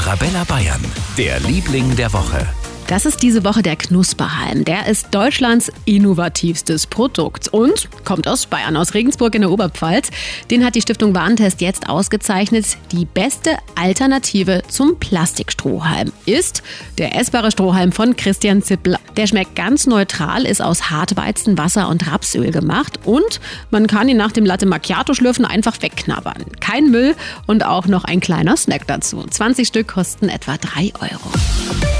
Arabella Bayern, der Liebling der Woche. Das ist diese Woche der Knusperhalm. Der ist Deutschlands innovativstes Produkt und kommt aus Bayern, aus Regensburg in der Oberpfalz. Den hat die Stiftung Warentest jetzt ausgezeichnet. Die beste Alternative zum Plastikstrohhalm ist der essbare Strohhalm von Christian Zippel. Der schmeckt ganz neutral, ist aus Hartweizen, Wasser und Rapsöl gemacht und man kann ihn nach dem Latte Macchiato schlürfen einfach wegknabbern. Kein Müll und auch noch ein kleiner Snack dazu. 20 Stück kosten etwa 3 Euro.